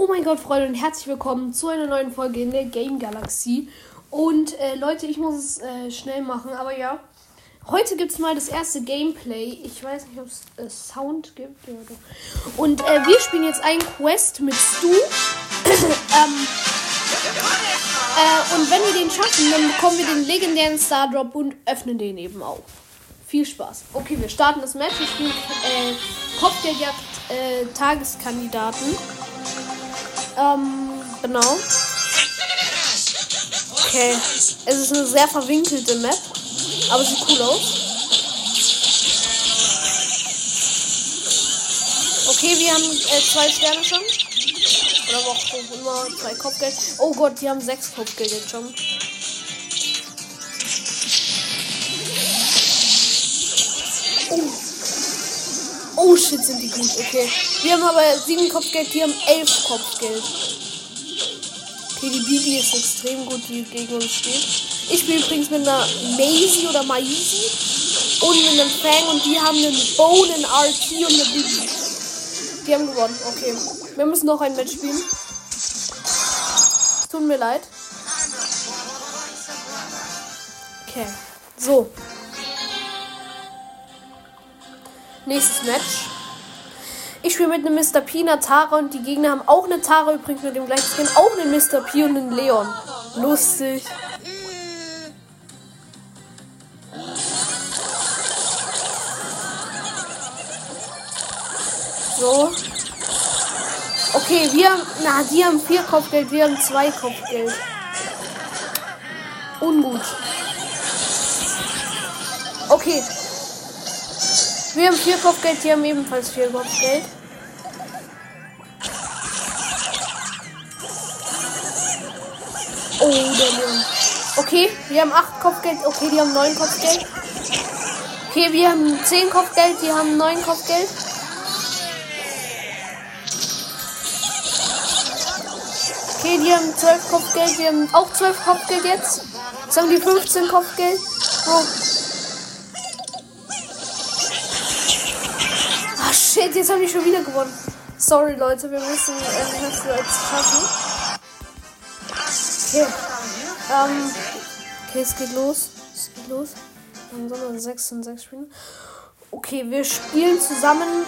Oh mein Gott, Freunde, und herzlich willkommen zu einer neuen Folge in der Game Galaxie. Und äh, Leute, ich muss es äh, schnell machen, aber ja. Heute gibt es mal das erste Gameplay. Ich weiß nicht, ob es äh, Sound gibt. Und äh, wir spielen jetzt ein Quest mit Stu. ähm, äh, und wenn wir den schaffen, dann bekommen wir den legendären Star Drop und öffnen den eben auch. Viel Spaß. Okay, wir starten das Match. Wir spielen äh, Kopfgeldjagd äh, Tageskandidaten. Ähm, genau. Okay. Es ist eine sehr verwinkelte Map. Aber sieht cool aus. Okay, wir haben äh, zwei Sterne schon. Oder auch immer zwei Kopfgeld. Oh Gott, die haben sechs Kopfgeld jetzt schon. Shit, sind die gut. Okay. Wir haben aber sieben Kopfgeld, die haben elf Kopfgeld. Okay, die Bibi ist extrem gut, die gegen uns steht. Ich spiele übrigens mit einer Maisie oder Maisie und mit einem Fang und die haben einen Bone, einen RT und eine Bibi. Die haben gewonnen. Okay. Wir müssen noch ein Match spielen. Tut mir leid. Okay. So. Nächstes Match. Ich spiele mit einem Mr. P, einer Tara und die Gegner haben auch eine Tara übrigens mit dem gleichen Skin, auch einen Mr. P und einen Leon. Lustig. So. Okay, wir haben. Na, die haben vier Kopfgeld, wir haben zwei Kopfgeld. Ungut. Okay. Wir haben vier Kopfgeld, die haben ebenfalls vier Kopfgeld. Oh, der Leon. Okay, wir haben acht Kopfgeld. Okay, die haben neun Kopfgeld. Okay, wir haben zehn Kopfgeld, die haben neun Kopfgeld. Okay, die haben 12 Kopfgeld, die haben auch 12 Kopfgeld jetzt. Jetzt haben die 15 Kopfgeld. Oh. Ah, shit, jetzt haben die schon wieder gewonnen. Sorry, Leute, wir müssen äh, das jetzt schaffen. Okay. Ähm, okay, es geht los. Es geht los. Dann sollen wir 6 und 6 spielen. Okay, wir spielen zusammen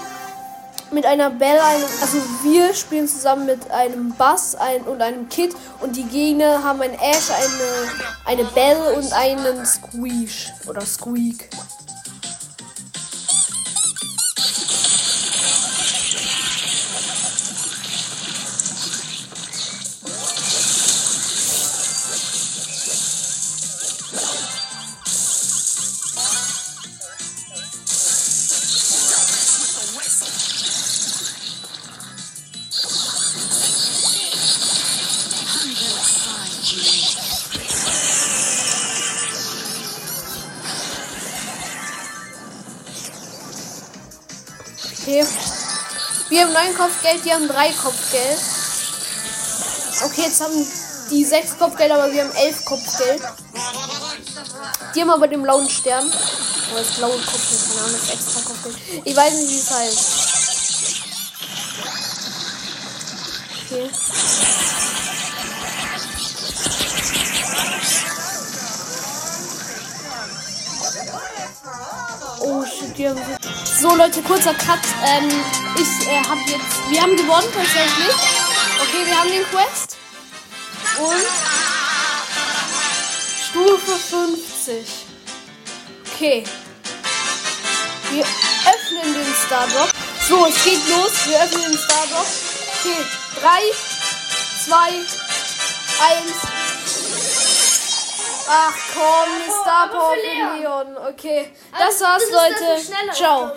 mit einer Belle, einem, also wir spielen zusammen mit einem Bass ein, und einem Kid und die Gegner haben ein Ash, eine, eine Belle und einen Squeeze oder Squeak. Okay. Wir haben neun Kopfgeld, die haben drei Kopfgeld. Okay, jetzt haben die sechs Kopfgeld, aber wir haben elf Kopfgeld. Die haben aber den blauen Stern. Oder das blaue Kopfgeld, keine Ahnung, das extra Kopfgeld. Ich weiß nicht, wie es heißt. Okay. Oh shit, die haben so Leute, kurzer Cut. Ähm, ich äh, habe jetzt, wir haben gewonnen tatsächlich. Okay, wir haben den Quest und Stufe 50. Okay, wir öffnen den Star Drop. So, es geht los. Wir öffnen den Star Drop. Okay, 3, 2, 1. Ach komm, Star Power für Leon. Okay, das war's, Leute. Ciao.